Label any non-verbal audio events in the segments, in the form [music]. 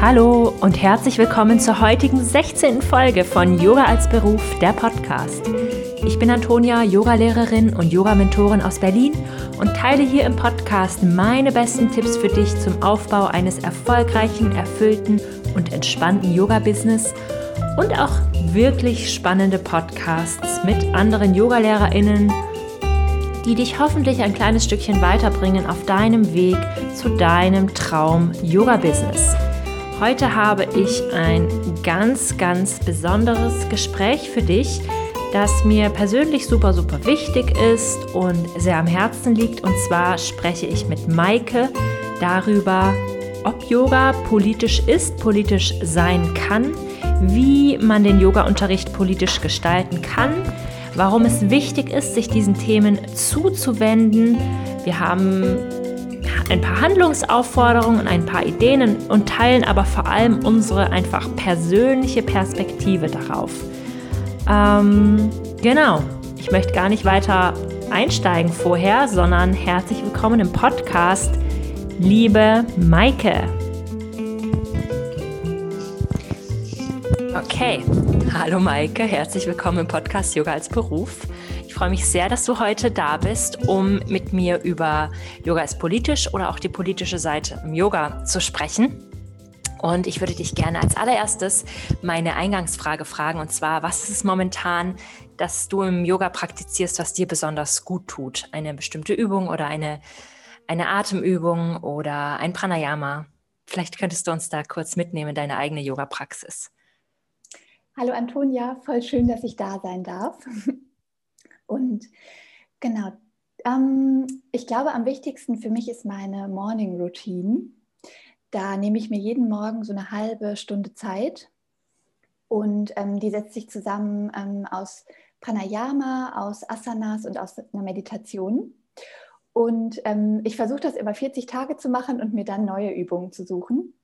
Hallo und herzlich willkommen zur heutigen 16. Folge von Yoga als Beruf, der Podcast. Ich bin Antonia, Yogalehrerin und Yoga-Mentorin aus Berlin und teile hier im Podcast meine besten Tipps für dich zum Aufbau eines erfolgreichen, erfüllten und entspannten Yoga-Business und auch wirklich spannende Podcasts mit anderen Yogalehrerinnen, die dich hoffentlich ein kleines Stückchen weiterbringen auf deinem Weg zu deinem Traum-Yoga-Business. Heute habe ich ein ganz, ganz besonderes Gespräch für dich, das mir persönlich super, super wichtig ist und sehr am Herzen liegt. Und zwar spreche ich mit Maike darüber, ob Yoga politisch ist, politisch sein kann, wie man den Yoga-Unterricht politisch gestalten kann, warum es wichtig ist, sich diesen Themen zuzuwenden. Wir haben ein paar Handlungsaufforderungen und ein paar Ideen und teilen aber vor allem unsere einfach persönliche Perspektive darauf. Ähm, genau, ich möchte gar nicht weiter einsteigen vorher, sondern herzlich willkommen im Podcast, liebe Maike. Okay, hallo Maike, herzlich willkommen im Podcast Yoga als Beruf freue mich sehr, dass du heute da bist, um mit mir über Yoga ist politisch oder auch die politische Seite im Yoga zu sprechen. Und ich würde dich gerne als allererstes meine Eingangsfrage fragen, und zwar, was ist es momentan, dass du im Yoga praktizierst, was dir besonders gut tut? Eine bestimmte Übung oder eine, eine Atemübung oder ein Pranayama? Vielleicht könntest du uns da kurz mitnehmen in deine eigene Yoga-Praxis. Hallo Antonia, voll schön, dass ich da sein darf. Und genau, ähm, ich glaube, am wichtigsten für mich ist meine Morning Routine. Da nehme ich mir jeden Morgen so eine halbe Stunde Zeit und ähm, die setzt sich zusammen ähm, aus Pranayama, aus Asanas und aus einer Meditation. Und ähm, ich versuche das immer 40 Tage zu machen und mir dann neue Übungen zu suchen.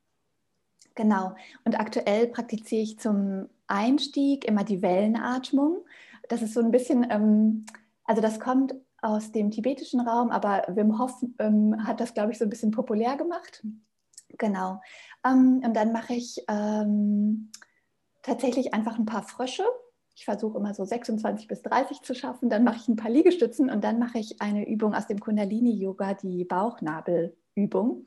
Genau. Und aktuell praktiziere ich zum Einstieg immer die Wellenatmung das ist so ein bisschen, ähm, also das kommt aus dem tibetischen Raum, aber Wim Hof ähm, hat das, glaube ich, so ein bisschen populär gemacht. Genau. Ähm, und dann mache ich ähm, tatsächlich einfach ein paar Frösche. Ich versuche immer so 26 bis 30 zu schaffen. Dann mache ich ein paar Liegestützen und dann mache ich eine Übung aus dem Kundalini-Yoga, die Bauchnabelübung.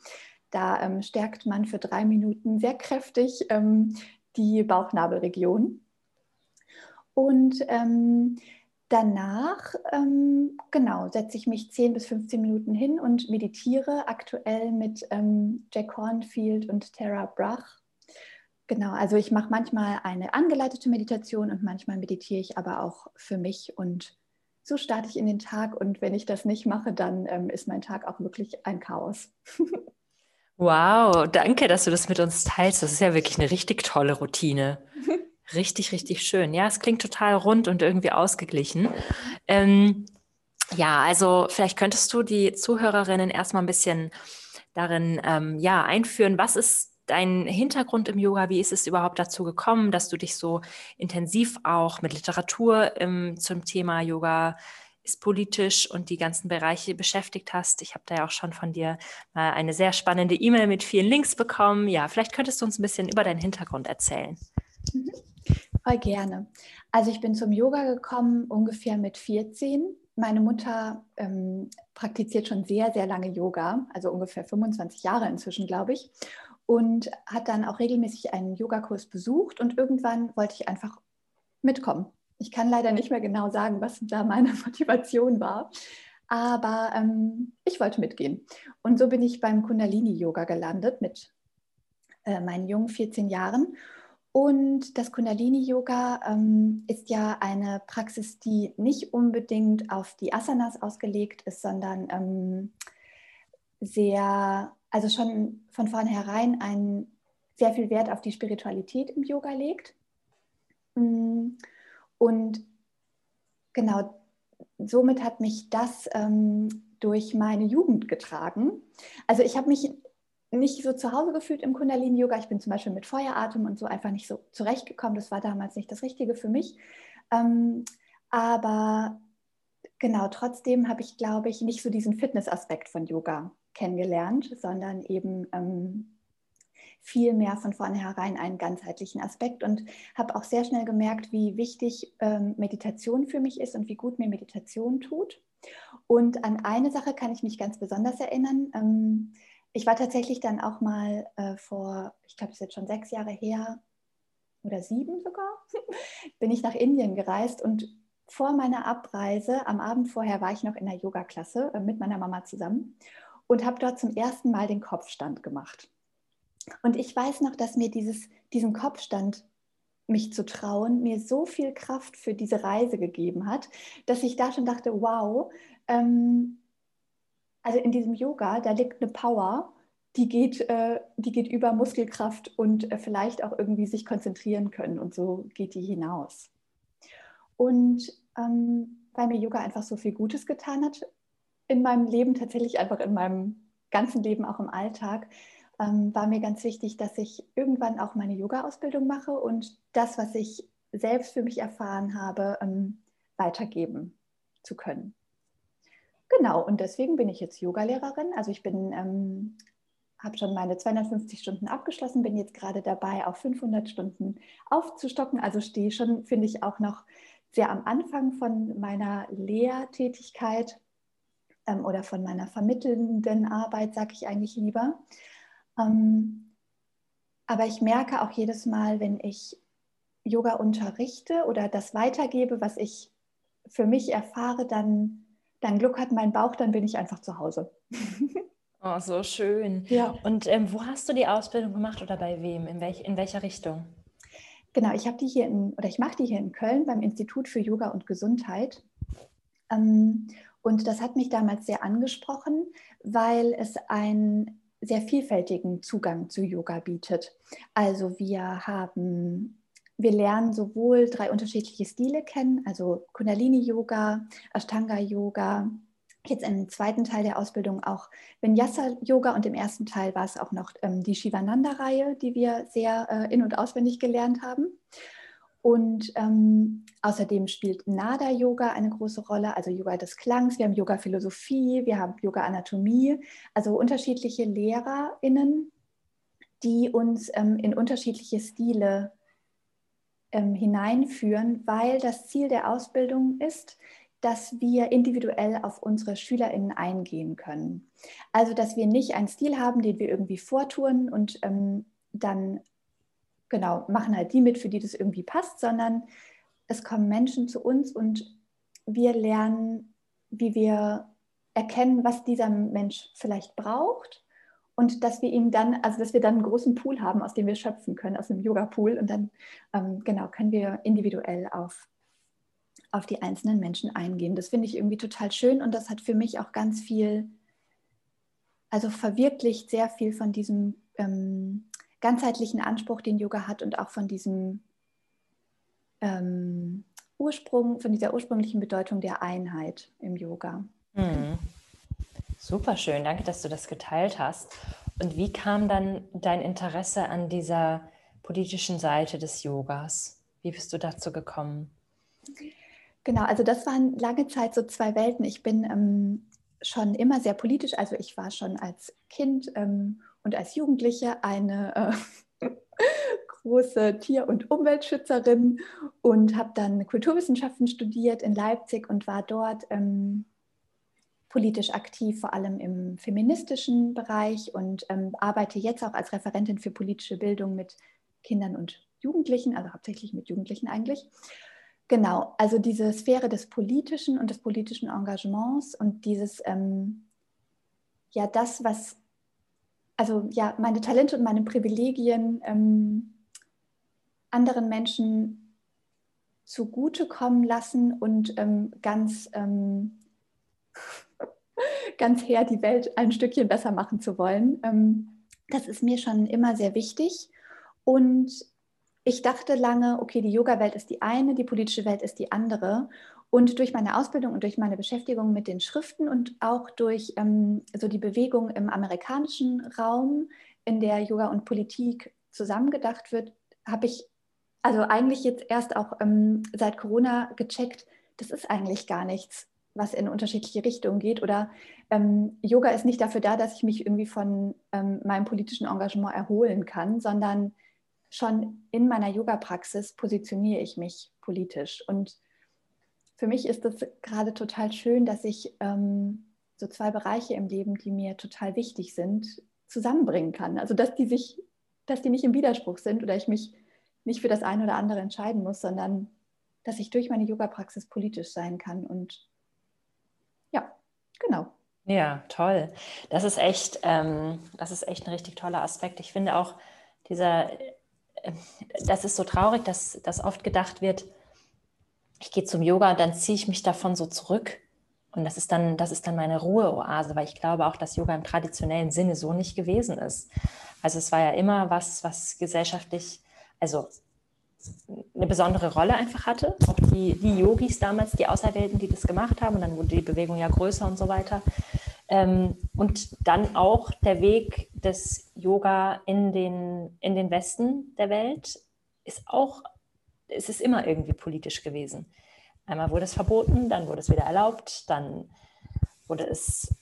Da ähm, stärkt man für drei Minuten sehr kräftig ähm, die Bauchnabelregion. Und ähm, danach, ähm, genau, setze ich mich 10 bis 15 Minuten hin und meditiere aktuell mit ähm, Jack Hornfield und Tara Brach. Genau, also ich mache manchmal eine angeleitete Meditation und manchmal meditiere ich aber auch für mich und so starte ich in den Tag und wenn ich das nicht mache, dann ähm, ist mein Tag auch wirklich ein Chaos. [laughs] wow, danke, dass du das mit uns teilst. Das ist ja wirklich eine richtig tolle Routine. [laughs] Richtig, richtig schön. Ja, es klingt total rund und irgendwie ausgeglichen. Ähm, ja, also vielleicht könntest du die Zuhörerinnen erstmal ein bisschen darin ähm, ja, einführen. Was ist dein Hintergrund im Yoga? Wie ist es überhaupt dazu gekommen, dass du dich so intensiv auch mit Literatur ähm, zum Thema Yoga ist politisch und die ganzen Bereiche beschäftigt hast. Ich habe da ja auch schon von dir mal eine sehr spannende E-Mail mit vielen Links bekommen. Ja, vielleicht könntest du uns ein bisschen über deinen Hintergrund erzählen. Mhm. Voll gerne. Also ich bin zum Yoga gekommen ungefähr mit 14. Meine Mutter ähm, praktiziert schon sehr, sehr lange Yoga, also ungefähr 25 Jahre inzwischen, glaube ich, und hat dann auch regelmäßig einen Yogakurs besucht und irgendwann wollte ich einfach mitkommen. Ich kann leider nicht mehr genau sagen, was da meine [laughs] Motivation war, aber ähm, ich wollte mitgehen. Und so bin ich beim Kundalini-Yoga gelandet mit äh, meinen jungen 14 Jahren und das Kundalini-Yoga ähm, ist ja eine Praxis, die nicht unbedingt auf die Asanas ausgelegt ist, sondern ähm, sehr, also schon von vornherein ein sehr viel Wert auf die Spiritualität im Yoga legt. Mm, und genau, somit hat mich das ähm, durch meine Jugend getragen. Also ich habe mich nicht so zu Hause gefühlt im Kundalini-Yoga. Ich bin zum Beispiel mit Feueratem und so einfach nicht so zurechtgekommen. Das war damals nicht das Richtige für mich. Ähm, aber genau, trotzdem habe ich, glaube ich, nicht so diesen Fitness-Aspekt von Yoga kennengelernt, sondern eben ähm, viel mehr von vornherein einen ganzheitlichen Aspekt und habe auch sehr schnell gemerkt, wie wichtig ähm, Meditation für mich ist und wie gut mir Meditation tut. Und an eine Sache kann ich mich ganz besonders erinnern. Ähm, ich war tatsächlich dann auch mal äh, vor, ich glaube, es ist jetzt schon sechs Jahre her oder sieben sogar, [laughs] bin ich nach Indien gereist und vor meiner Abreise, am Abend vorher, war ich noch in der Yoga-Klasse äh, mit meiner Mama zusammen und habe dort zum ersten Mal den Kopfstand gemacht. Und ich weiß noch, dass mir dieses, diesen Kopfstand, mich zu trauen, mir so viel Kraft für diese Reise gegeben hat, dass ich da schon dachte, wow, ähm, also in diesem Yoga, da liegt eine Power, die geht, äh, die geht über Muskelkraft und äh, vielleicht auch irgendwie sich konzentrieren können. Und so geht die hinaus. Und ähm, weil mir Yoga einfach so viel Gutes getan hat in meinem Leben, tatsächlich einfach in meinem ganzen Leben, auch im Alltag, ähm, war mir ganz wichtig, dass ich irgendwann auch meine Yoga-Ausbildung mache und das, was ich selbst für mich erfahren habe, ähm, weitergeben zu können. Genau, und deswegen bin ich jetzt Yogalehrerin. Also ich bin, ähm, habe schon meine 250 Stunden abgeschlossen, bin jetzt gerade dabei, auf 500 Stunden aufzustocken. Also stehe schon, finde ich, auch noch sehr am Anfang von meiner Lehrtätigkeit ähm, oder von meiner vermittelnden Arbeit, sage ich eigentlich lieber. Ähm, aber ich merke auch jedes Mal, wenn ich Yoga unterrichte oder das weitergebe, was ich für mich erfahre, dann, dann Glück hat mein Bauch, dann bin ich einfach zu Hause. Oh, so schön. Ja. Und ähm, wo hast du die Ausbildung gemacht oder bei wem? In, welch, in welcher Richtung? Genau, ich habe die hier in, oder ich mache die hier in Köln beim Institut für Yoga und Gesundheit. Ähm, und das hat mich damals sehr angesprochen, weil es ein sehr vielfältigen Zugang zu Yoga bietet. Also wir haben, wir lernen sowohl drei unterschiedliche Stile kennen, also Kundalini-Yoga, Ashtanga-Yoga, jetzt im zweiten Teil der Ausbildung auch Vinyasa-Yoga und im ersten Teil war es auch noch ähm, die Shivananda-Reihe, die wir sehr äh, in- und auswendig gelernt haben. Und ähm, außerdem spielt Nada-Yoga eine große Rolle, also Yoga des Klangs. Wir haben Yoga-Philosophie, wir haben Yoga-Anatomie, also unterschiedliche LehrerInnen, die uns ähm, in unterschiedliche Stile ähm, hineinführen, weil das Ziel der Ausbildung ist, dass wir individuell auf unsere SchülerInnen eingehen können. Also, dass wir nicht einen Stil haben, den wir irgendwie vortun und ähm, dann genau, machen halt die mit, für die das irgendwie passt, sondern es kommen Menschen zu uns und wir lernen, wie wir erkennen, was dieser Mensch vielleicht braucht und dass wir ihm dann, also dass wir dann einen großen Pool haben, aus dem wir schöpfen können, aus einem Yoga-Pool und dann ähm, genau können wir individuell auf, auf die einzelnen Menschen eingehen. Das finde ich irgendwie total schön und das hat für mich auch ganz viel, also verwirklicht sehr viel von diesem ähm, ganzheitlichen Anspruch, den Yoga hat und auch von diesem ähm, Ursprung, von dieser ursprünglichen Bedeutung der Einheit im Yoga. Mhm. Super schön, danke, dass du das geteilt hast. Und wie kam dann dein Interesse an dieser politischen Seite des Yogas? Wie bist du dazu gekommen? Genau, also das waren lange Zeit so zwei Welten. Ich bin ähm, schon immer sehr politisch, also ich war schon als Kind ähm, und als Jugendliche eine äh, [laughs] große Tier- und Umweltschützerin und habe dann Kulturwissenschaften studiert in Leipzig und war dort ähm, politisch aktiv, vor allem im feministischen Bereich und ähm, arbeite jetzt auch als Referentin für politische Bildung mit Kindern und Jugendlichen, also hauptsächlich mit Jugendlichen eigentlich. Genau, also diese Sphäre des politischen und des politischen Engagements und dieses, ähm, ja, das, was also ja, meine Talente und meine Privilegien ähm, anderen Menschen zugutekommen lassen und ähm, ganz, ähm, ganz her die Welt ein Stückchen besser machen zu wollen. Ähm, das ist mir schon immer sehr wichtig. Und ich dachte lange, okay, die Yoga-Welt ist die eine, die politische Welt ist die andere. Und durch meine Ausbildung und durch meine Beschäftigung mit den Schriften und auch durch ähm, so die Bewegung im amerikanischen Raum, in der Yoga und Politik zusammengedacht wird, habe ich also eigentlich jetzt erst auch ähm, seit Corona gecheckt, das ist eigentlich gar nichts, was in unterschiedliche Richtungen geht oder ähm, Yoga ist nicht dafür da, dass ich mich irgendwie von ähm, meinem politischen Engagement erholen kann, sondern schon in meiner Yoga-Praxis positioniere ich mich politisch. Und für mich ist es gerade total schön, dass ich ähm, so zwei Bereiche im Leben, die mir total wichtig sind, zusammenbringen kann. Also dass die sich, dass die nicht im Widerspruch sind oder ich mich nicht für das eine oder andere entscheiden muss, sondern dass ich durch meine Yoga-Praxis politisch sein kann. Und ja, genau. Ja, toll. Das ist echt, ähm, das ist echt ein richtig toller Aspekt. Ich finde auch dieser, äh, das ist so traurig, dass, dass oft gedacht wird, ich gehe zum Yoga und dann ziehe ich mich davon so zurück. Und das ist dann, das ist dann meine Ruheoase, weil ich glaube auch, dass Yoga im traditionellen Sinne so nicht gewesen ist. Also es war ja immer was, was gesellschaftlich, also eine besondere Rolle einfach hatte. Auch die, die Yogis damals, die Auserwählten, die das gemacht haben, und dann wurde die Bewegung ja größer und so weiter. Ähm, und dann auch der Weg des Yoga in den, in den Westen der Welt ist auch, es ist immer irgendwie politisch gewesen. Einmal wurde es verboten, dann wurde es wieder erlaubt, dann wurde es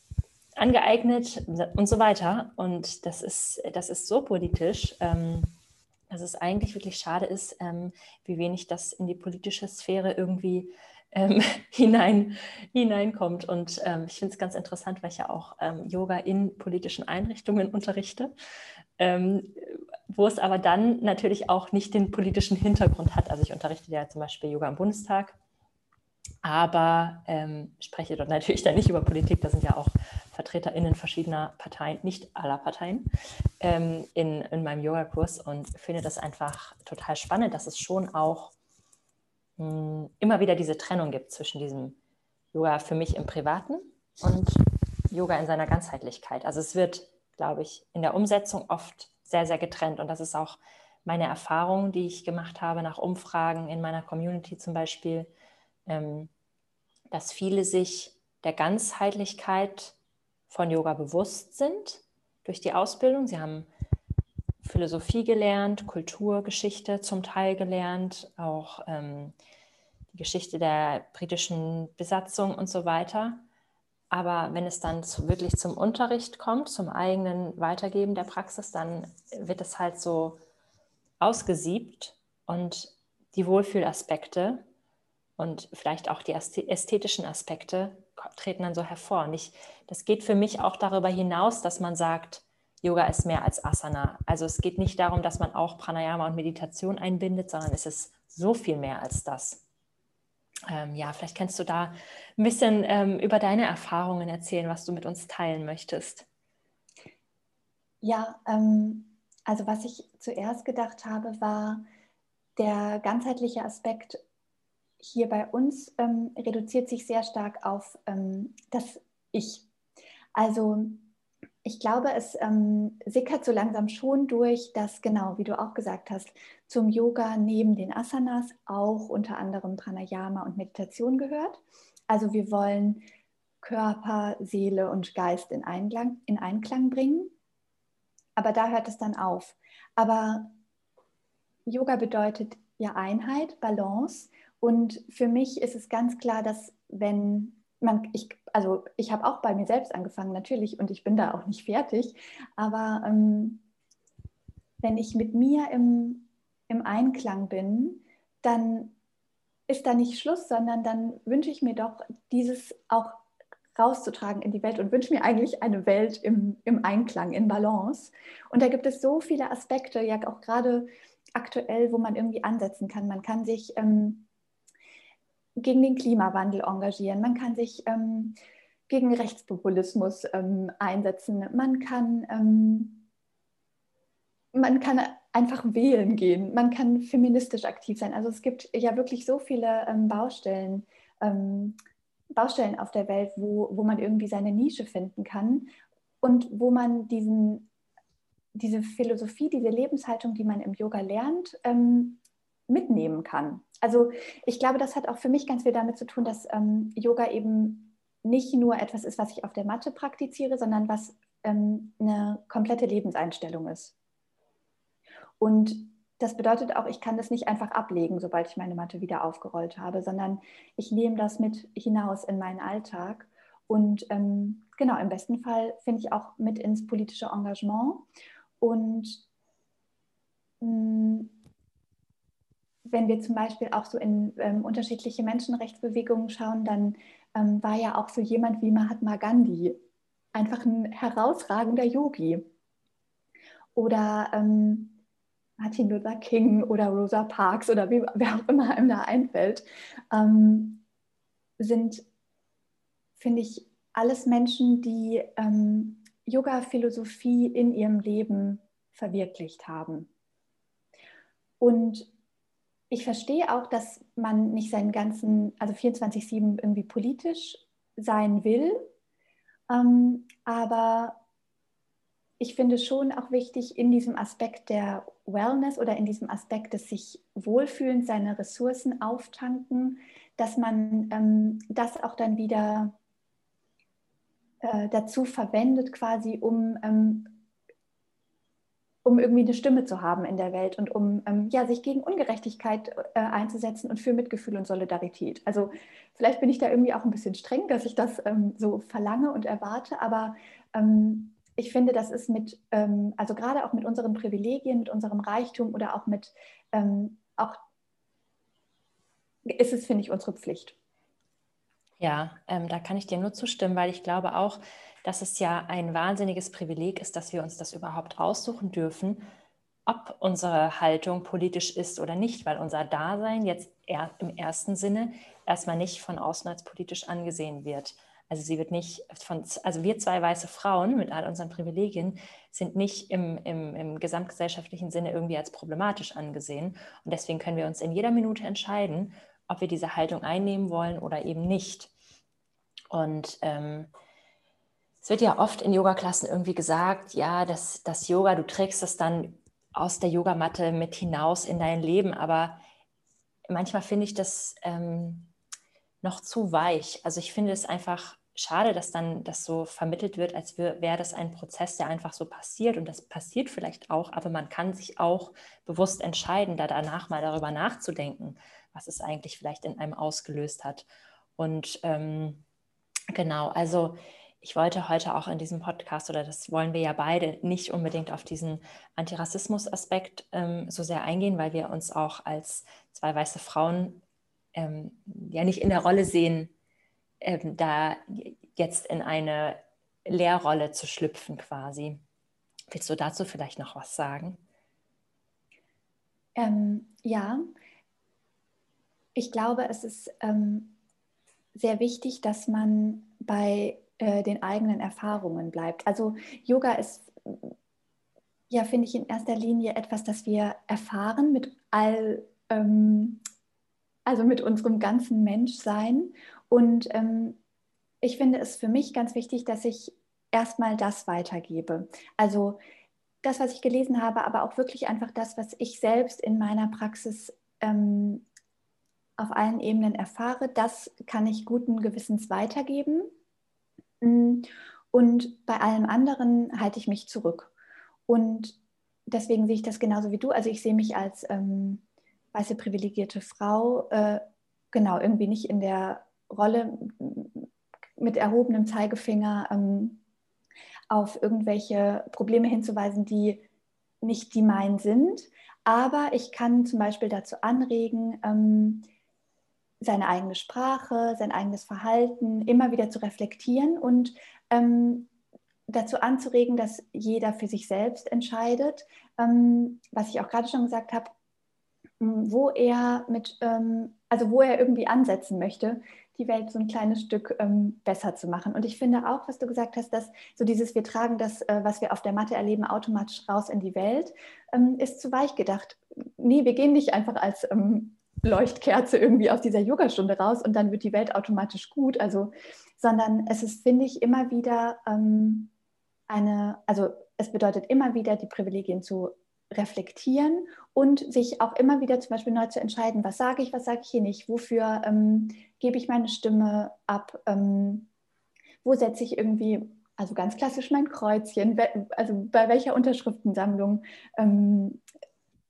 angeeignet und so weiter. Und das ist, das ist so politisch. Ähm, dass es eigentlich wirklich schade ist, ähm, wie wenig das in die politische Sphäre irgendwie ähm, [laughs] hinein, hineinkommt. Und ähm, ich finde es ganz interessant, weil ich ja auch ähm, Yoga in politischen Einrichtungen unterrichte, ähm, wo es aber dann natürlich auch nicht den politischen Hintergrund hat. Also ich unterrichte ja zum Beispiel Yoga im Bundestag, aber ähm, spreche dort natürlich dann nicht über Politik. Da sind ja auch VertreterInnen verschiedener Parteien, nicht aller Parteien, ähm, in, in meinem Yoga-Kurs und finde das einfach total spannend, dass es schon auch mh, hm, immer wieder diese Trennung gibt zwischen diesem Yoga für mich im Privaten und Yoga in seiner Ganzheitlichkeit. Also es wird, glaube ich, in der Umsetzung oft sehr, sehr getrennt und das ist auch meine Erfahrung, die ich gemacht habe nach Umfragen in meiner Community zum Beispiel, ähm, dass viele sich der Ganzheitlichkeit von Yoga bewusst sind durch die Ausbildung. Sie haben Philosophie gelernt, Kulturgeschichte zum Teil gelernt, auch ähm, die Geschichte der britischen Besatzung und so weiter. Aber wenn es dann zu, wirklich zum Unterricht kommt, zum eigenen Weitergeben der Praxis, dann wird es halt so ausgesiebt und die Wohlfühlaspekte und vielleicht auch die ästhetischen Aspekte treten dann so hervor. Und ich, das geht für mich auch darüber hinaus, dass man sagt, Yoga ist mehr als Asana. Also es geht nicht darum, dass man auch Pranayama und Meditation einbindet, sondern es ist so viel mehr als das. Ähm, ja, vielleicht kannst du da ein bisschen ähm, über deine Erfahrungen erzählen, was du mit uns teilen möchtest. Ja, ähm, also was ich zuerst gedacht habe, war der ganzheitliche Aspekt hier bei uns ähm, reduziert sich sehr stark auf ähm, das Ich. Also ich glaube, es ähm, sickert so langsam schon durch, dass genau, wie du auch gesagt hast, zum Yoga neben den Asanas auch unter anderem Pranayama und Meditation gehört. Also wir wollen Körper, Seele und Geist in Einklang, in Einklang bringen. Aber da hört es dann auf. Aber Yoga bedeutet ja Einheit, Balance und für mich ist es ganz klar, dass wenn man, ich, also ich habe auch bei mir selbst angefangen natürlich und ich bin da auch nicht fertig, aber ähm, wenn ich mit mir im, im Einklang bin, dann ist da nicht Schluss, sondern dann wünsche ich mir doch dieses auch rauszutragen in die Welt und wünsche mir eigentlich eine Welt im, im Einklang, in Balance. Und da gibt es so viele Aspekte, ja auch gerade aktuell, wo man irgendwie ansetzen kann. Man kann sich ähm, gegen den Klimawandel engagieren, man kann sich ähm, gegen Rechtspopulismus ähm, einsetzen, man kann, ähm, man kann einfach wählen gehen, man kann feministisch aktiv sein. Also es gibt ja wirklich so viele ähm, Baustellen, ähm, Baustellen auf der Welt, wo, wo man irgendwie seine Nische finden kann und wo man diesen, diese Philosophie, diese Lebenshaltung, die man im Yoga lernt, ähm, mitnehmen kann. Also ich glaube, das hat auch für mich ganz viel damit zu tun, dass ähm, Yoga eben nicht nur etwas ist, was ich auf der Matte praktiziere, sondern was ähm, eine komplette Lebenseinstellung ist. Und das bedeutet auch, ich kann das nicht einfach ablegen, sobald ich meine Matte wieder aufgerollt habe, sondern ich nehme das mit hinaus in meinen Alltag. Und ähm, genau, im besten Fall finde ich auch mit ins politische Engagement. Und mh, mm, wenn wir zum Beispiel auch so in ähm, unterschiedliche Menschenrechtsbewegungen schauen, dann ähm, war ja auch so jemand wie Mahatma Gandhi einfach ein herausragender Yogi. Oder ähm, Martin Luther King oder Rosa Parks oder wie, wer auch immer einem da einfällt, ähm, sind, finde ich, alles Menschen, die ähm, Yoga-Philosophie in ihrem Leben verwirklicht haben. Und ich verstehe auch, dass man nicht seinen ganzen, also 24-7 irgendwie politisch sein will, ähm, aber ich finde schon auch wichtig in diesem Aspekt der Wellness oder in diesem Aspekt des sich wohlfühlens, seine Ressourcen auftanken, dass man ähm, das auch dann wieder äh, dazu verwendet, quasi um, ähm, um irgendwie eine Stimme zu haben in der Welt und um ähm, ja, sich gegen Ungerechtigkeit äh, einzusetzen und für Mitgefühl und Solidarität. Also vielleicht bin ich da irgendwie auch ein bisschen streng, dass ich das ähm, so verlange und erwarte, aber ähm, ich finde, das ist mit, ähm, also gerade auch mit unseren Privilegien, mit unserem Reichtum oder auch mit, ähm, auch ist es, finde ich, unsere Pflicht. Ja, ähm, da kann ich dir nur zustimmen, weil ich glaube auch, dass es ja ein wahnsinniges Privileg ist, dass wir uns das überhaupt aussuchen dürfen, ob unsere Haltung politisch ist oder nicht, weil unser Dasein jetzt im ersten Sinne erstmal nicht von außen als politisch angesehen wird. Also sie wird nicht von, also wir zwei weiße Frauen mit all unseren Privilegien sind nicht im, im, im gesamtgesellschaftlichen Sinne irgendwie als problematisch angesehen. Und deswegen können wir uns in jeder Minute entscheiden, ob wir diese Haltung einnehmen wollen oder eben nicht. Und ähm, es wird ja oft in Yoga-Klassen irgendwie gesagt, ja, das, das Yoga, du trägst das dann aus der Yogamatte mit hinaus in dein Leben, aber manchmal finde ich das ähm, noch zu weich. Also ich finde es einfach schade, dass dann das so vermittelt wird, als wäre das ein Prozess, der einfach so passiert. Und das passiert vielleicht auch, aber man kann sich auch bewusst entscheiden, da danach mal darüber nachzudenken, was es eigentlich vielleicht in einem ausgelöst hat. Und ähm, genau, also ich wollte heute auch in diesem Podcast, oder das wollen wir ja beide, nicht unbedingt auf diesen Antirassismus-Aspekt ähm, so sehr eingehen, weil wir uns auch als zwei weiße Frauen ähm, ja nicht in der Rolle sehen, ähm, da jetzt in eine Lehrrolle zu schlüpfen quasi. Willst du dazu vielleicht noch was sagen? Ähm, ja, ich glaube, es ist ähm, sehr wichtig, dass man bei äh, den eigenen Erfahrungen bleibt. Also Yoga ist, ja, finde ich in erster Linie etwas, das wir erfahren mit all ähm, also mit unserem ganzen Menschsein. Und ähm, ich finde es für mich ganz wichtig, dass ich erstmal das weitergebe. Also das, was ich gelesen habe, aber auch wirklich einfach das, was ich selbst in meiner Praxis ähm, auf allen Ebenen erfahre, das kann ich guten Gewissens weitergeben. Mm, und bei allem anderen halte ich mich zurück. Und deswegen sehe ich das genauso wie du. Also ich sehe mich als ähm, weiße privilegierte Frau, äh, genau, irgendwie nicht in der Rolle mit erhobenem Zeigefinger ähm, auf irgendwelche Probleme hinzuweisen, die nicht die meinen sind. Aber ich kann zum Beispiel dazu anregen, ähm, seine eigene Sprache, sein eigenes Verhalten immer wieder zu reflektieren und ähm, dazu anzuregen, dass jeder für sich selbst entscheidet. Ähm, was ich auch gerade schon gesagt habe, wo er mit, ähm, also wo er irgendwie ansetzen möchte, die Welt so ein kleines Stück ähm, besser zu machen. Und ich finde auch, was du gesagt hast, dass so dieses, wir tragen das, äh, was wir auf der Matte erleben, automatisch raus in die Welt, ähm, ist zu weich gedacht. Nee, wir gehen nicht einfach als ähm, Leuchtkerze irgendwie aus dieser Yogastunde raus und dann wird die Welt automatisch gut. Also, sondern es ist, finde ich, immer wieder ähm, eine, also es bedeutet immer wieder, die Privilegien zu reflektieren und sich auch immer wieder zum Beispiel neu zu entscheiden, was sage ich, was sage ich hier nicht, wofür ähm, gebe ich meine Stimme ab, ähm, wo setze ich irgendwie, also ganz klassisch mein Kreuzchen, also bei welcher Unterschriftensammlung ähm,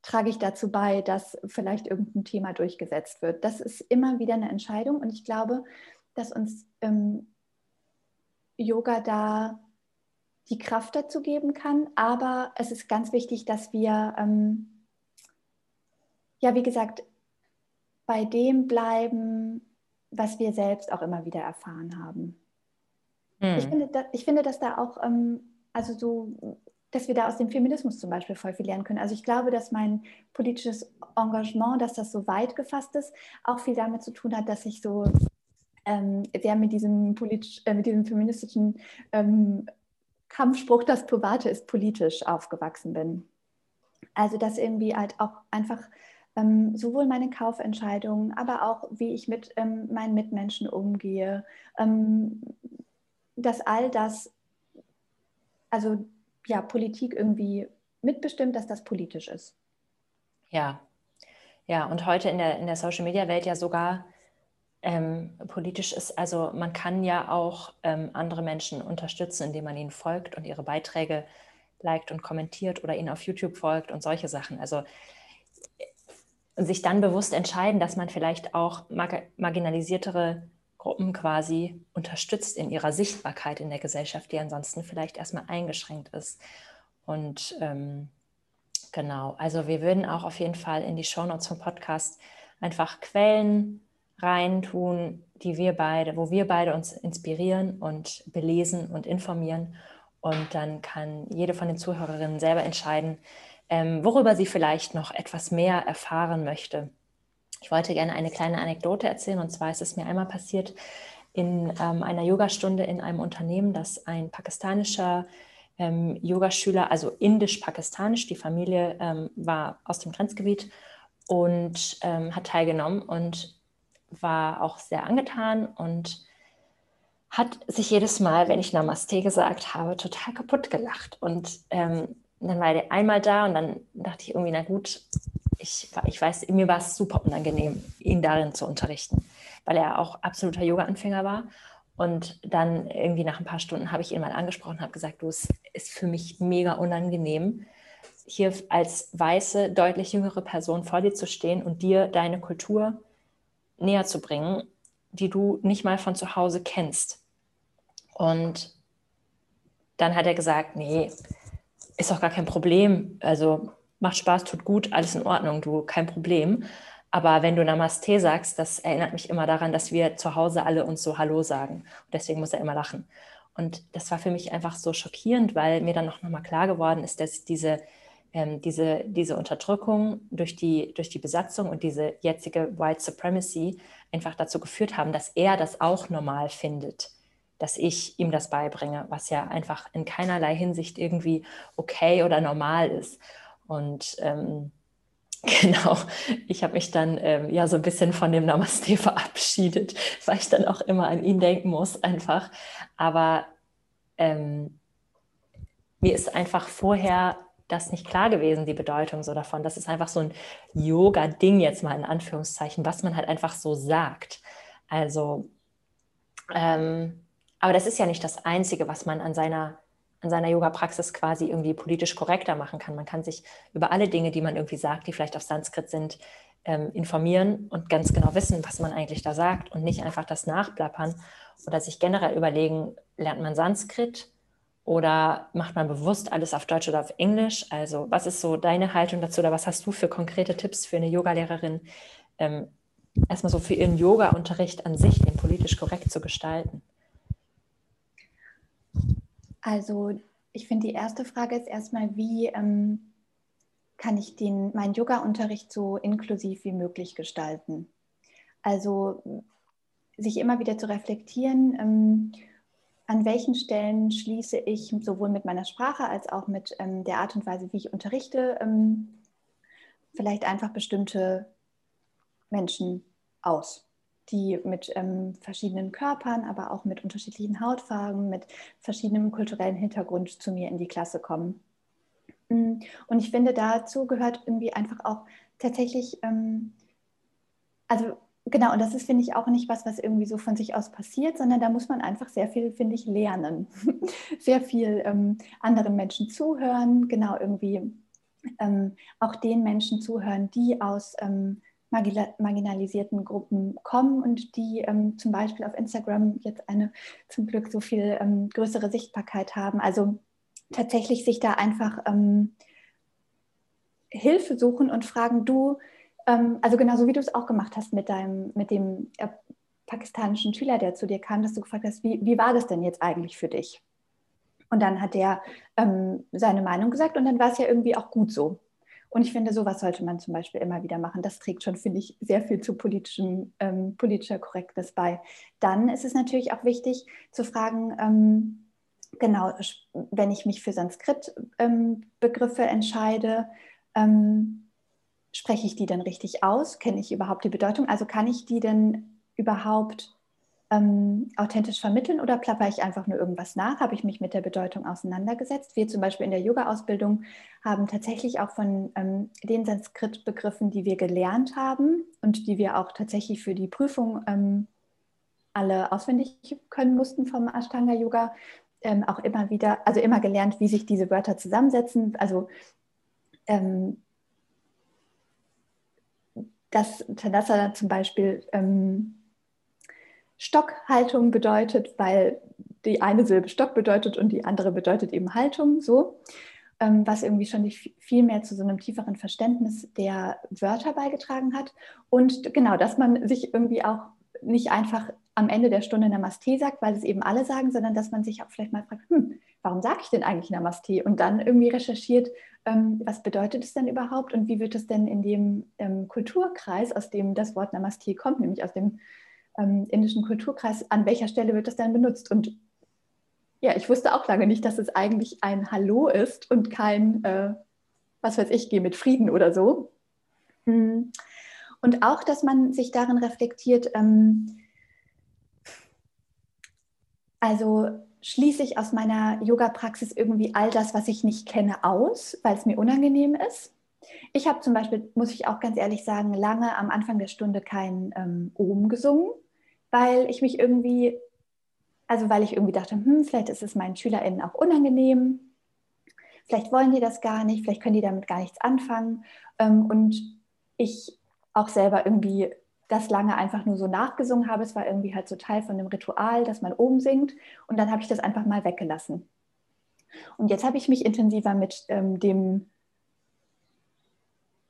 trage ich dazu bei, dass vielleicht irgendein Thema durchgesetzt wird. Das ist immer wieder eine Entscheidung und ich glaube, dass uns ähm, Yoga da die Kraft dazu geben kann. Aber es ist ganz wichtig, dass wir, ähm, ja, wie gesagt, bei dem bleiben, was wir selbst auch immer wieder erfahren haben. Hm. Ich, finde, da, ich finde, dass da auch, ähm, also so, dass wir da aus dem Feminismus zum Beispiel voll viel lernen können. Also ich glaube, dass mein politisches Engagement, dass das so weit gefasst ist, auch viel damit zu tun hat, dass ich so ähm, sehr mit diesem, politisch, äh, mit diesem feministischen ähm, Kampfspruch, das Private ist politisch aufgewachsen bin. Also dass irgendwie halt auch einfach ähm, sowohl meine Kaufentscheidungen, aber auch wie ich mit ähm, meinen Mitmenschen umgehe, ähm, dass all das, also ja, Politik irgendwie mitbestimmt, dass das politisch ist. Ja, ja, und heute in der, in der Social-Media-Welt ja sogar ähm, politisch ist. Also man kann ja auch ähm, andere Menschen unterstützen, indem man ihnen folgt und ihre Beiträge liked und kommentiert oder ihnen auf YouTube folgt und solche Sachen. Also und sich dann bewusst entscheiden, dass man vielleicht auch mar marginalisiertere Gruppen quasi unterstützt in ihrer Sichtbarkeit in der Gesellschaft, die ansonsten vielleicht erstmal eingeschränkt ist. Und ähm, genau, also wir würden auch auf jeden Fall in die Shownotes vom Podcast einfach Quellen reintun, die wir beide, wo wir beide uns inspirieren und belesen und informieren. Und dann kann jede von den Zuhörerinnen selber entscheiden, ähm, worüber sie vielleicht noch etwas mehr erfahren möchte. Ich wollte gerne eine kleine Anekdote erzählen. Und zwar ist es mir einmal passiert in ähm, einer Yogastunde in einem Unternehmen, dass ein pakistanischer ähm, Yogaschüler, also indisch-pakistanisch, die Familie ähm, war aus dem Grenzgebiet und ähm, hat teilgenommen und war auch sehr angetan und hat sich jedes Mal, wenn ich Namaste gesagt habe, total kaputt gelacht. Und ähm, dann war er einmal da und dann dachte ich irgendwie, na gut, ich, ich weiß, mir war es super unangenehm, ihn darin zu unterrichten, weil er auch absoluter Yoga-Anfänger war. Und dann irgendwie nach ein paar Stunden habe ich ihn mal angesprochen und habe gesagt, du, es ist für mich mega unangenehm, hier als weiße, deutlich jüngere Person vor dir zu stehen und dir deine Kultur näher zu bringen, die du nicht mal von zu Hause kennst. Und dann hat er gesagt, nee, ist doch gar kein Problem. Also macht Spaß, tut gut, alles in Ordnung, du, kein Problem. Aber wenn du Namaste sagst, das erinnert mich immer daran, dass wir zu Hause alle uns so Hallo sagen. Und deswegen muss er immer lachen. Und das war für mich einfach so schockierend, weil mir dann auch nochmal klar geworden ist, dass diese ähm, diese, diese Unterdrückung durch die, durch die Besatzung und diese jetzige White Supremacy einfach dazu geführt haben, dass er das auch normal findet, dass ich ihm das beibringe, was ja einfach in keinerlei Hinsicht irgendwie okay oder normal ist. Und ähm, [laughs] Genau, ich habe mich dann ähm, ja so ein bisschen von dem Namaste [laughs] verabschiedet, weil ich dann auch immer an ihn denken muss, einfach. Aber ähm, mir ist einfach vorher das nicht klar gewesen, die Bedeutung so davon. Das ist einfach so ein Yoga-Ding jetzt mal in Anführungszeichen, was man halt einfach so sagt. Also, ähm, aber das ist ja nicht das Einzige, was man an seiner, an seiner Yoga-Praxis quasi irgendwie politisch korrekter machen kann. Man kann sich über alle Dinge, die man irgendwie sagt, die vielleicht auf Sanskrit sind, ähm, informieren und ganz genau wissen, was man eigentlich da sagt und nicht einfach das nachplappern oder sich generell überlegen, lernt man Sanskrit oder macht man bewusst alles auf Deutsch oder auf Englisch? Also was ist so deine Haltung dazu oder was hast du für konkrete Tipps für eine Yogalehrerin, ähm, erstmal so für ihren Yoga-Unterricht an sich, den politisch korrekt zu gestalten? Also ich finde, die erste Frage ist erstmal, wie ähm, kann ich den, meinen Yoga-Unterricht so inklusiv wie möglich gestalten? Also sich immer wieder zu reflektieren, ähm, an welchen Stellen schließe ich sowohl mit meiner Sprache als auch mit ähm, der Art und Weise, wie ich unterrichte, ähm, vielleicht einfach bestimmte Menschen aus, die mit ähm, verschiedenen Körpern, aber auch mit unterschiedlichen Hautfarben, mit verschiedenem kulturellen Hintergrund zu mir in die Klasse kommen. Mm, und ich finde, dazu gehört irgendwie einfach auch tatsächlich, ähm, also Genau, und das ist, finde ich, auch nicht was, was irgendwie so von sich aus passiert, sondern da muss man einfach sehr viel, finde ich, lernen. [laughs] sehr viel ähm, anderen Menschen zuhören, genau irgendwie ähm, auch den Menschen zuhören, die aus ähm, marginalisierten Gruppen kommen und die ähm, zum Beispiel auf Instagram jetzt eine zum Glück so viel ähm, größere Sichtbarkeit haben. Also tatsächlich sich da einfach ähm, Hilfe suchen und fragen, du, ähm, also genauso wie du es auch gemacht hast mit deinem, mit dem äh, pakistanischen Schüler, der zu dir kam, dass du gefragt hast, wie, wie war das denn jetzt eigentlich für dich? Und dann hat er ähm, seine Meinung gesagt und dann war es ja irgendwie auch gut so. Und ich finde, sowas sollte man zum Beispiel immer wieder machen. Das trägt schon, finde ich, sehr viel zu politischem, ähm, politischer Korrektness bei. Dann ist es natürlich auch wichtig zu fragen, ähm, genau, wenn ich mich für Sanskrit-Begriffe ähm, entscheide, ähm, spreche ich die denn richtig aus? Kenne ich überhaupt die Bedeutung? Also kann ich die denn überhaupt ähm, authentisch vermitteln oder plapper ich einfach nur irgendwas nach? Habe ich mich mit der Bedeutung auseinandergesetzt? Wir zum Beispiel in der Yoga-Ausbildung haben tatsächlich auch von ähm, den Sanskrit-Begriffen, die wir gelernt haben und die wir auch tatsächlich für die Prüfung ähm, alle auswendig können mussten vom Ashtanga-Yoga, ähm, auch immer wieder, also immer gelernt, wie sich diese Wörter zusammensetzen. Also ähm, dass Tanasana zum Beispiel ähm, Stockhaltung bedeutet, weil die eine Silbe Stock bedeutet und die andere bedeutet eben Haltung, so. Ähm, was irgendwie schon viel mehr zu so einem tieferen Verständnis der Wörter beigetragen hat. Und genau, dass man sich irgendwie auch nicht einfach am Ende der Stunde Namaste sagt, weil es eben alle sagen, sondern dass man sich auch vielleicht mal fragt, hm, warum sage ich denn eigentlich Namaste? Und dann irgendwie recherchiert, ähm, was bedeutet es denn überhaupt und wie wird es denn in dem ähm, Kulturkreis, aus dem das Wort Namaste kommt, nämlich aus dem ähm, indischen Kulturkreis, an welcher Stelle wird das dann benutzt? Und ja, ich wusste auch lange nicht, dass es eigentlich ein Hallo ist und kein, äh, was weiß ich, geh mit Frieden oder so. Hm. Und auch, dass man sich darin reflektiert, ähm, also schließe ich aus meiner Yoga-Praxis irgendwie all das, was ich nicht kenne, aus, weil es mir unangenehm ist. Ich habe zum Beispiel, muss ich auch ganz ehrlich sagen, lange am Anfang der Stunde kein ähm, Om gesungen, weil ich mich irgendwie, also weil ich irgendwie dachte, hm, vielleicht ist es meinen SchülerInnen auch unangenehm, vielleicht wollen die das gar nicht, vielleicht können die damit gar nichts anfangen. Ähm, und ich auch selber irgendwie das lange einfach nur so nachgesungen habe. Es war irgendwie halt so Teil von dem Ritual, dass man oben singt. Und dann habe ich das einfach mal weggelassen. Und jetzt habe ich mich intensiver mit ähm, dem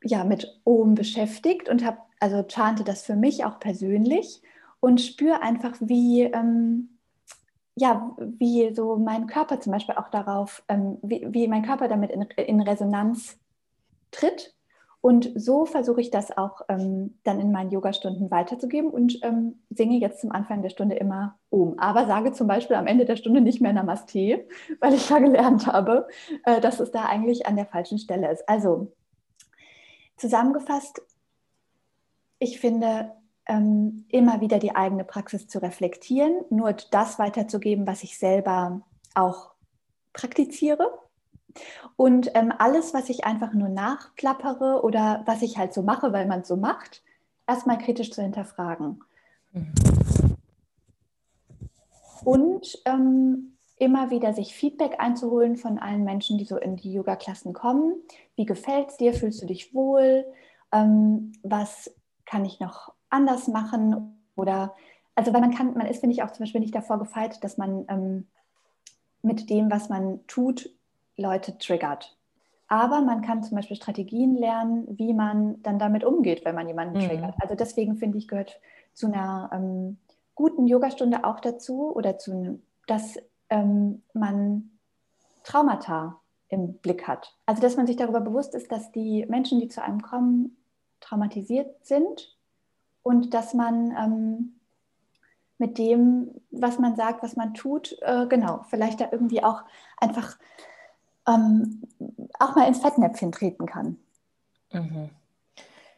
ja, mit Om beschäftigt und habe, also chante das für mich auch persönlich und spüre einfach, wie, ähm, ja, wie so mein Körper zum Beispiel auch darauf, ähm, wie, wie mein Körper damit in, in Resonanz tritt. Und so versuche ich das auch ähm, dann in meinen Yogastunden weiterzugeben und ähm, singe jetzt zum Anfang der Stunde immer Om. Aber sage zum Beispiel am Ende der Stunde nicht mehr Namaste, [laughs] weil ich ja gelernt habe, äh, dass es da eigentlich an der falschen Stelle ist. Also Zusammengefasst, ich finde, ähm, immer wieder die eigene Praxis zu reflektieren, nur das weiterzugeben, was ich selber auch praktiziere. Und ähm, alles, was ich einfach nur nachplappere oder was ich halt so mache, weil man es so macht, erstmal kritisch zu hinterfragen. Mhm. Und ähm, immer wieder sich Feedback einzuholen von allen Menschen, die so in die Yoga-Klassen kommen. Wie gefällt es dir? Fühlst du dich wohl? Ähm, was kann ich noch anders machen? Oder also weil man kann, man ist, finde ich, auch zum Beispiel nicht davor gefeit, dass man ähm, mit dem, was man tut, Leute triggert. Aber man kann zum Beispiel Strategien lernen, wie man dann damit umgeht, wenn man jemanden mhm. triggert. Also deswegen finde ich, gehört zu einer ähm, guten Yogastunde auch dazu oder zu, dass ähm, man Traumata im Blick hat. Also dass man sich darüber bewusst ist, dass die Menschen, die zu einem kommen, traumatisiert sind und dass man ähm, mit dem, was man sagt, was man tut, äh, genau, vielleicht da irgendwie auch einfach ähm, auch mal ins Fettnäpfchen treten kann. Mhm.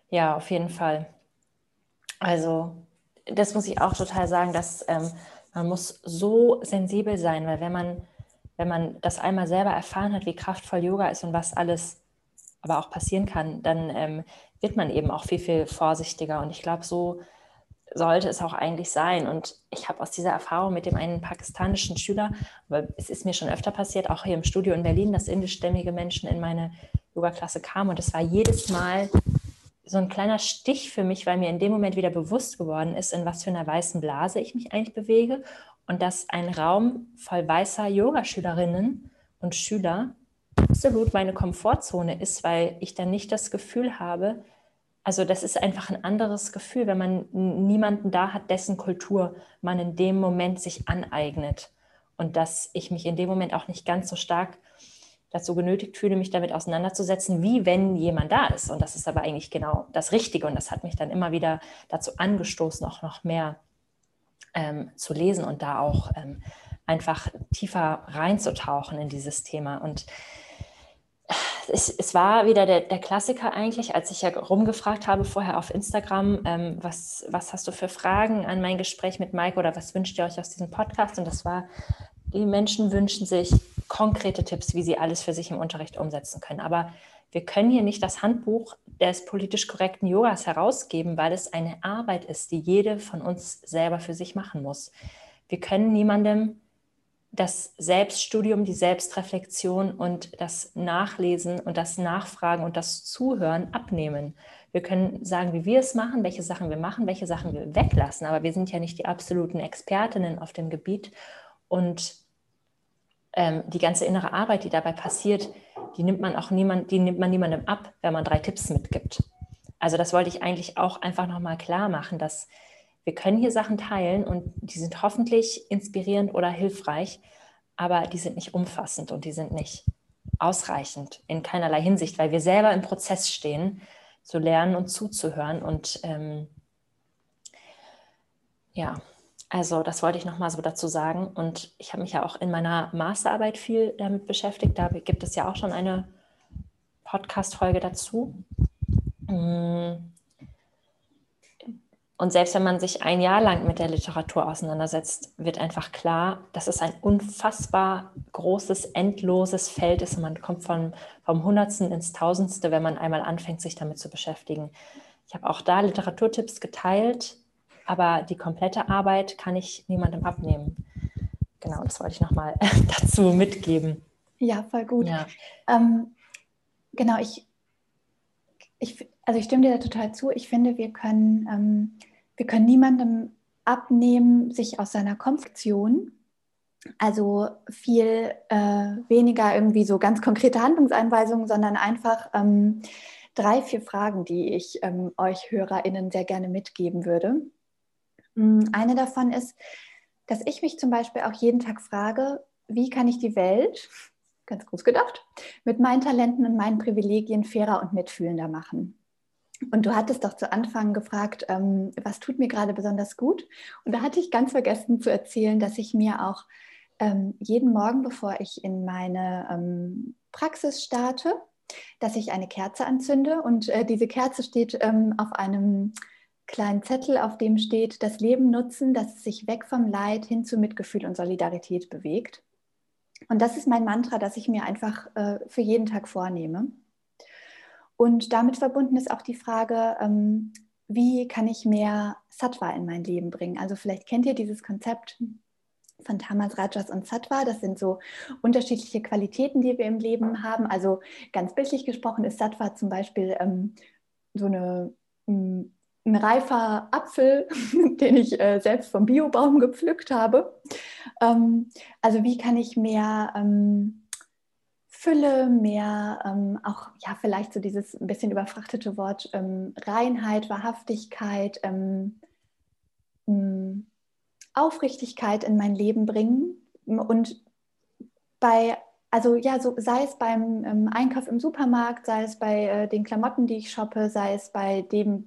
Ja, auf jeden Fall. Also das muss ich auch total sagen, dass ähm, man muss so sensibel sein, weil wenn man, wenn man das einmal selber erfahren hat, wie kraftvoll Yoga ist und was alles aber auch passieren kann, dann ähm, wird man eben auch viel, viel vorsichtiger. Und ich glaube, so sollte es auch eigentlich sein. Und ich habe aus dieser Erfahrung mit dem einen pakistanischen Schüler, weil es ist mir schon öfter passiert, auch hier im Studio in Berlin, dass indischstämmige Menschen in meine Yoga-Klasse kamen. Und es war jedes Mal so ein kleiner Stich für mich, weil mir in dem Moment wieder bewusst geworden ist, in was für einer weißen Blase ich mich eigentlich bewege und dass ein Raum voll weißer Yogaschülerinnen und Schüler absolut meine Komfortzone ist, weil ich dann nicht das Gefühl habe, also das ist einfach ein anderes Gefühl, wenn man niemanden da hat, dessen Kultur man in dem Moment sich aneignet und dass ich mich in dem Moment auch nicht ganz so stark dazu genötigt fühle, mich damit auseinanderzusetzen, wie wenn jemand da ist. Und das ist aber eigentlich genau das Richtige. Und das hat mich dann immer wieder dazu angestoßen, auch noch mehr ähm, zu lesen und da auch ähm, einfach tiefer reinzutauchen in dieses Thema. Und es, es war wieder der, der, Klassiker eigentlich, als ich ja rumgefragt habe vorher auf Instagram, ähm, was, was hast du für Fragen an mein Gespräch mit Mike oder was wünscht ihr euch aus diesem Podcast? Und das war, die Menschen wünschen sich konkrete Tipps, wie sie alles für sich im Unterricht umsetzen können. Aber wir können hier nicht das Handbuch des politisch korrekten Yogas herausgeben, weil es eine Arbeit ist, die jede von uns selber für sich machen muss. Wir können niemandem das Selbststudium, die Selbstreflexion und das Nachlesen und das Nachfragen und das Zuhören abnehmen. Wir können sagen, wie wir es machen, welche Sachen wir machen, welche Sachen wir weglassen, aber wir sind ja nicht die absoluten Expertinnen auf dem Gebiet und ähm, die ganze innere Arbeit, die dabei passiert, die nimmt man auch niemand, die nimmt man niemandem ab, wenn man drei Tipps mitgibt. Also das wollte ich eigentlich auch einfach nochmal klar machen, dass wir können hier Sachen teilen und die sind hoffentlich inspirierend oder hilfreich, aber die sind nicht umfassend und die sind nicht ausreichend in keinerlei Hinsicht, weil wir selber im Prozess stehen, zu lernen und zuzuhören. Und ähm, ja, also das wollte ich nochmal so dazu sagen. Und ich habe mich ja auch in meiner Masterarbeit viel damit beschäftigt. Da gibt es ja auch schon eine Podcast-Folge dazu. Mm. Und selbst wenn man sich ein Jahr lang mit der Literatur auseinandersetzt, wird einfach klar, dass es ein unfassbar großes, endloses Feld ist. Und man kommt von, vom Hundertsten ins Tausendste, wenn man einmal anfängt, sich damit zu beschäftigen. Ich habe auch da Literaturtipps geteilt, aber die komplette Arbeit kann ich niemandem abnehmen. Genau, das wollte ich nochmal [laughs] dazu mitgeben. Ja, voll gut. Ja. Ähm, genau, ich, ich, also ich stimme dir da total zu. Ich finde, wir können, ähm, wir können niemandem abnehmen, sich aus seiner Komfortzone, also viel äh, weniger irgendwie so ganz konkrete Handlungseinweisungen, sondern einfach ähm, drei, vier Fragen, die ich ähm, euch HörerInnen sehr gerne mitgeben würde. Mm, eine davon ist, dass ich mich zum Beispiel auch jeden Tag frage, wie kann ich die Welt, ganz groß gedacht, mit meinen Talenten und meinen Privilegien fairer und mitfühlender machen. Und du hattest doch zu Anfang gefragt, ähm, was tut mir gerade besonders gut? Und da hatte ich ganz vergessen zu erzählen, dass ich mir auch ähm, jeden Morgen, bevor ich in meine ähm, Praxis starte, dass ich eine Kerze anzünde. Und äh, diese Kerze steht ähm, auf einem kleinen Zettel, auf dem steht, das Leben nutzen, dass es sich weg vom Leid hin zu Mitgefühl und Solidarität bewegt. Und das ist mein Mantra, das ich mir einfach äh, für jeden Tag vornehme. Und damit verbunden ist auch die Frage, ähm, wie kann ich mehr Sattva in mein Leben bringen? Also vielleicht kennt ihr dieses Konzept von Tamas, Rajas und Sattva. Das sind so unterschiedliche Qualitäten, die wir im Leben haben. Also ganz bildlich gesprochen ist Sattva zum Beispiel ähm, so eine hm, ein reifer Apfel, [laughs] den ich äh, selbst vom Biobaum gepflückt habe. Ähm, also wie kann ich mehr ähm, Fülle, mehr ähm, auch ja vielleicht so dieses ein bisschen überfrachtete Wort ähm, Reinheit, Wahrhaftigkeit, ähm, mm, Aufrichtigkeit in mein Leben bringen. Und bei also ja, so, sei es beim ähm, Einkauf im Supermarkt, sei es bei äh, den Klamotten, die ich shoppe, sei es bei dem,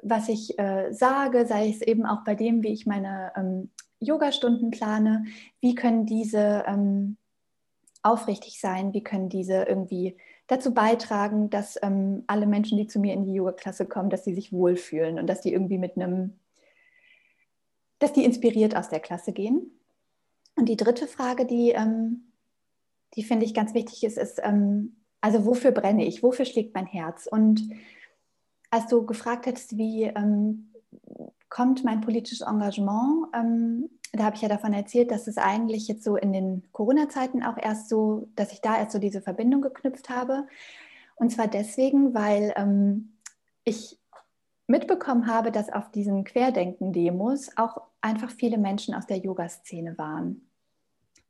was ich äh, sage, sei es eben auch bei dem, wie ich meine ähm, Yoga-Stunden plane, wie können diese ähm, aufrichtig sein, wie können diese irgendwie dazu beitragen, dass ähm, alle Menschen, die zu mir in die Yoga-Klasse kommen, dass sie sich wohlfühlen und dass die irgendwie mit einem, dass die inspiriert aus der Klasse gehen. Und die dritte Frage, die, ähm, die finde ich ganz wichtig ist, ist, ähm, also wofür brenne ich, wofür schlägt mein Herz? Und als du gefragt hättest, wie ähm, kommt mein politisches Engagement, ähm, da habe ich ja davon erzählt, dass es eigentlich jetzt so in den Corona-Zeiten auch erst so, dass ich da erst so diese Verbindung geknüpft habe. Und zwar deswegen, weil ähm, ich mitbekommen habe, dass auf diesen Querdenken-Demos auch einfach viele Menschen aus der Yoga-Szene waren.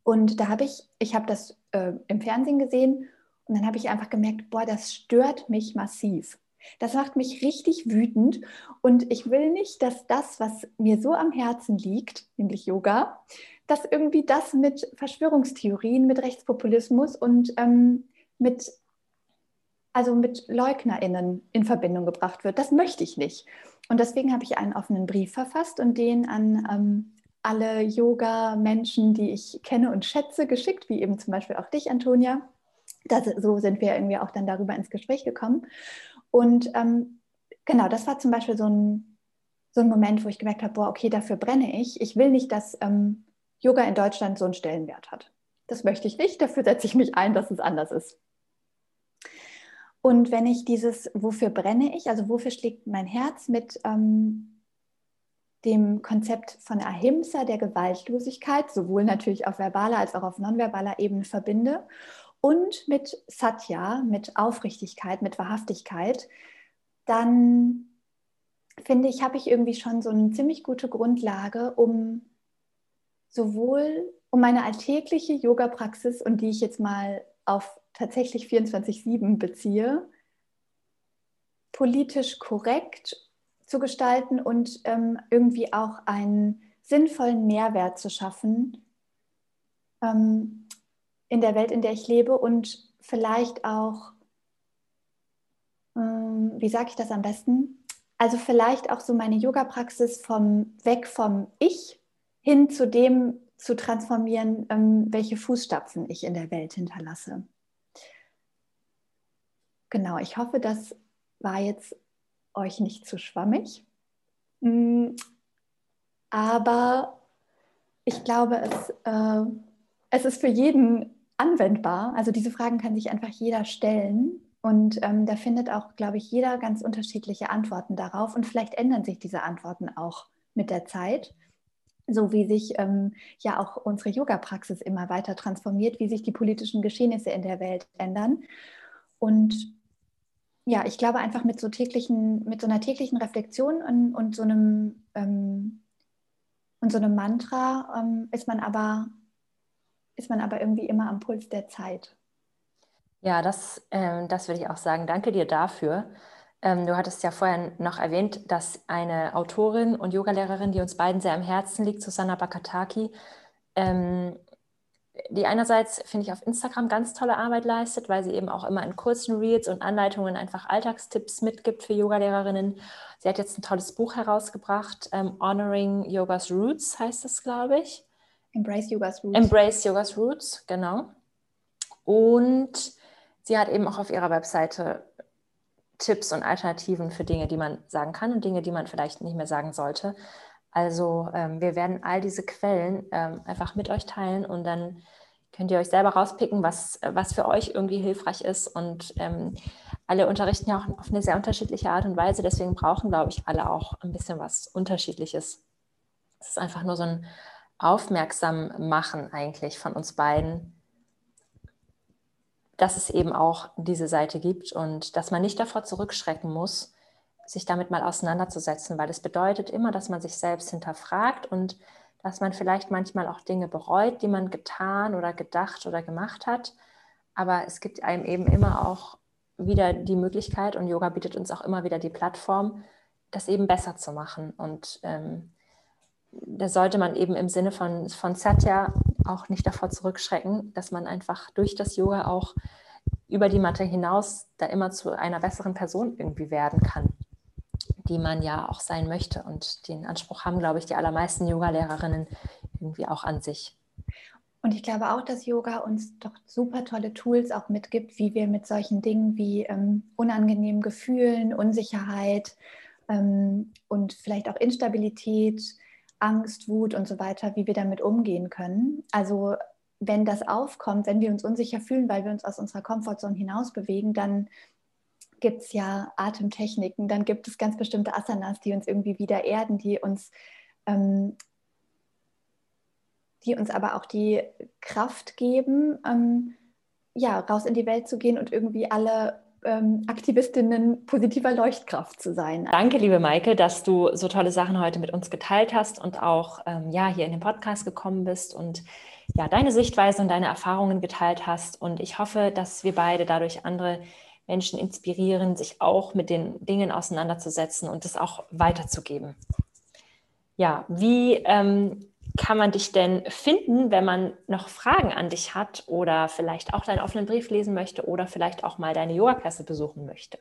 Und da habe ich, ich habe das äh, im Fernsehen gesehen und dann habe ich einfach gemerkt, boah, das stört mich massiv. Das macht mich richtig wütend und ich will nicht, dass das, was mir so am Herzen liegt, nämlich Yoga, dass irgendwie das mit Verschwörungstheorien, mit Rechtspopulismus und ähm, mit, also mit LeugnerInnen in Verbindung gebracht wird. Das möchte ich nicht. Und deswegen habe ich einen offenen Brief verfasst und den an ähm, alle Yoga-Menschen, die ich kenne und schätze, geschickt, wie eben zum Beispiel auch dich, Antonia. Das, so sind wir irgendwie auch dann darüber ins Gespräch gekommen. Und ähm, genau, das war zum Beispiel so ein, so ein Moment, wo ich gemerkt habe, boah, okay, dafür brenne ich. Ich will nicht, dass ähm, Yoga in Deutschland so einen Stellenwert hat. Das möchte ich nicht, dafür setze ich mich ein, dass es anders ist. Und wenn ich dieses, wofür brenne ich, also wofür schlägt mein Herz mit ähm, dem Konzept von Ahimsa, der Gewaltlosigkeit, sowohl natürlich auf verbaler als auch auf nonverbaler Ebene verbinde und mit Satya, mit Aufrichtigkeit, mit Wahrhaftigkeit, dann finde ich, habe ich irgendwie schon so eine ziemlich gute Grundlage, um sowohl um meine alltägliche Yoga-Praxis und die ich jetzt mal auf tatsächlich 24-7 beziehe, politisch korrekt zu gestalten und ähm, irgendwie auch einen sinnvollen Mehrwert zu schaffen ähm, in der Welt, in der ich lebe und vielleicht auch, ähm, wie sage ich das am besten? Also vielleicht auch so meine Yoga-Praxis vom weg vom Ich hin zu dem zu transformieren, ähm, welche Fußstapfen ich in der Welt hinterlasse. Genau, ich hoffe, das war jetzt euch nicht zu schwammig. Mm, aber ich glaube, es, äh, es ist für jeden anwendbar. Also diese Fragen kann sich einfach jeder stellen. Und ähm, da findet auch, glaube ich, jeder ganz unterschiedliche Antworten darauf. Und vielleicht ändern sich diese Antworten auch mit der Zeit. So wie sich ähm, ja auch unsere Yoga-Praxis immer weiter transformiert, wie sich die politischen Geschehnisse in der Welt ändern. Und ja, ich glaube einfach mit so täglichen, mit so einer täglichen Reflexion und, und so einem ähm, und so einem Mantra ähm, ist man aber ist man aber irgendwie immer am Puls der Zeit. Ja, das, ähm, das würde ich auch sagen. Danke dir dafür. Ähm, du hattest ja vorher noch erwähnt, dass eine Autorin und Yogalehrerin, die uns beiden sehr am Herzen liegt, Susanna Bakataki, ähm, die einerseits, finde ich, auf Instagram ganz tolle Arbeit leistet, weil sie eben auch immer in kurzen Reels und Anleitungen einfach Alltagstipps mitgibt für Yogalehrerinnen. Sie hat jetzt ein tolles Buch herausgebracht, ähm, Honoring Yoga's Roots heißt es, glaube ich. Embrace Yoga's Roots. Embrace Yoga's Roots, genau. Und sie hat eben auch auf ihrer Webseite Tipps und Alternativen für Dinge, die man sagen kann und Dinge, die man vielleicht nicht mehr sagen sollte. Also ähm, wir werden all diese Quellen ähm, einfach mit euch teilen und dann könnt ihr euch selber rauspicken, was, was für euch irgendwie hilfreich ist. Und ähm, alle unterrichten ja auch auf eine sehr unterschiedliche Art und Weise. Deswegen brauchen, glaube ich, alle auch ein bisschen was Unterschiedliches. Es ist einfach nur so ein Aufmerksam machen eigentlich von uns beiden, dass es eben auch diese Seite gibt und dass man nicht davor zurückschrecken muss, sich damit mal auseinanderzusetzen, weil es bedeutet immer, dass man sich selbst hinterfragt und dass man vielleicht manchmal auch Dinge bereut, die man getan oder gedacht oder gemacht hat. Aber es gibt einem eben immer auch wieder die Möglichkeit und Yoga bietet uns auch immer wieder die Plattform, das eben besser zu machen. Und ähm, da sollte man eben im Sinne von, von Satya auch nicht davor zurückschrecken, dass man einfach durch das Yoga auch über die Matte hinaus da immer zu einer besseren Person irgendwie werden kann, die man ja auch sein möchte. Und den Anspruch haben, glaube ich, die allermeisten Yoga-Lehrerinnen irgendwie auch an sich. Und ich glaube auch, dass Yoga uns doch super tolle Tools auch mitgibt, wie wir mit solchen Dingen wie ähm, unangenehmen Gefühlen, Unsicherheit ähm, und vielleicht auch Instabilität, Angst, Wut und so weiter, wie wir damit umgehen können. Also wenn das aufkommt, wenn wir uns unsicher fühlen, weil wir uns aus unserer Komfortzone hinaus bewegen, dann gibt es ja Atemtechniken, dann gibt es ganz bestimmte Asanas, die uns irgendwie wieder erden, die uns, ähm, die uns aber auch die Kraft geben, ähm, ja, raus in die Welt zu gehen und irgendwie alle Aktivistinnen positiver Leuchtkraft zu sein. Danke, liebe Maike, dass du so tolle Sachen heute mit uns geteilt hast und auch ähm, ja, hier in den Podcast gekommen bist und ja, deine Sichtweise und deine Erfahrungen geteilt hast. Und ich hoffe, dass wir beide dadurch andere Menschen inspirieren, sich auch mit den Dingen auseinanderzusetzen und es auch weiterzugeben. Ja, wie ähm, kann man dich denn finden, wenn man noch Fragen an dich hat oder vielleicht auch deinen offenen Brief lesen möchte oder vielleicht auch mal deine Yoga-Klasse besuchen möchte?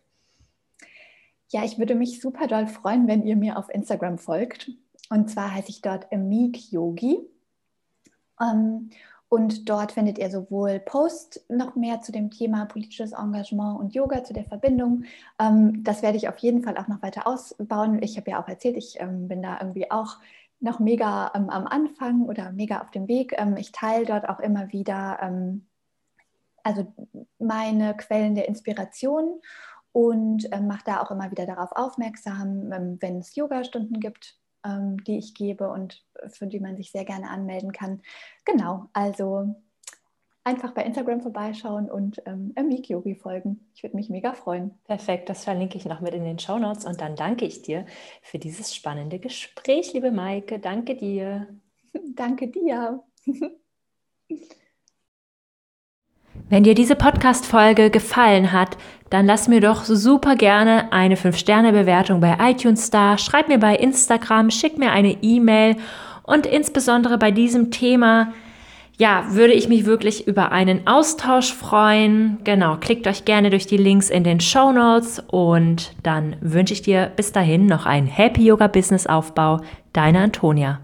Ja, ich würde mich super doll freuen, wenn ihr mir auf Instagram folgt. Und zwar heiße ich dort Amik Yogi. Ähm, und dort findet ihr sowohl Posts noch mehr zu dem Thema politisches Engagement und Yoga, zu der Verbindung. Ähm, das werde ich auf jeden Fall auch noch weiter ausbauen. Ich habe ja auch erzählt, ich ähm, bin da irgendwie auch noch mega ähm, am Anfang oder mega auf dem Weg. Ähm, ich teile dort auch immer wieder ähm, also meine Quellen der Inspiration und ähm, mache da auch immer wieder darauf aufmerksam, ähm, wenn es Yoga-Stunden gibt, ähm, die ich gebe und für die man sich sehr gerne anmelden kann. Genau, also einfach bei Instagram vorbeischauen und ähm, Amik Yogi folgen. Ich würde mich mega freuen. Perfekt, das verlinke ich noch mit in den Show Notes und dann danke ich dir für dieses spannende Gespräch, liebe Maike. Danke dir. [laughs] danke dir. [laughs] Wenn dir diese Podcast-Folge gefallen hat, dann lass mir doch super gerne eine 5-Sterne-Bewertung bei iTunes da, schreib mir bei Instagram, schick mir eine E-Mail und insbesondere bei diesem Thema ja, würde ich mich wirklich über einen Austausch freuen. Genau, klickt euch gerne durch die Links in den Show Notes und dann wünsche ich dir bis dahin noch einen Happy Yoga Business Aufbau. Deine Antonia.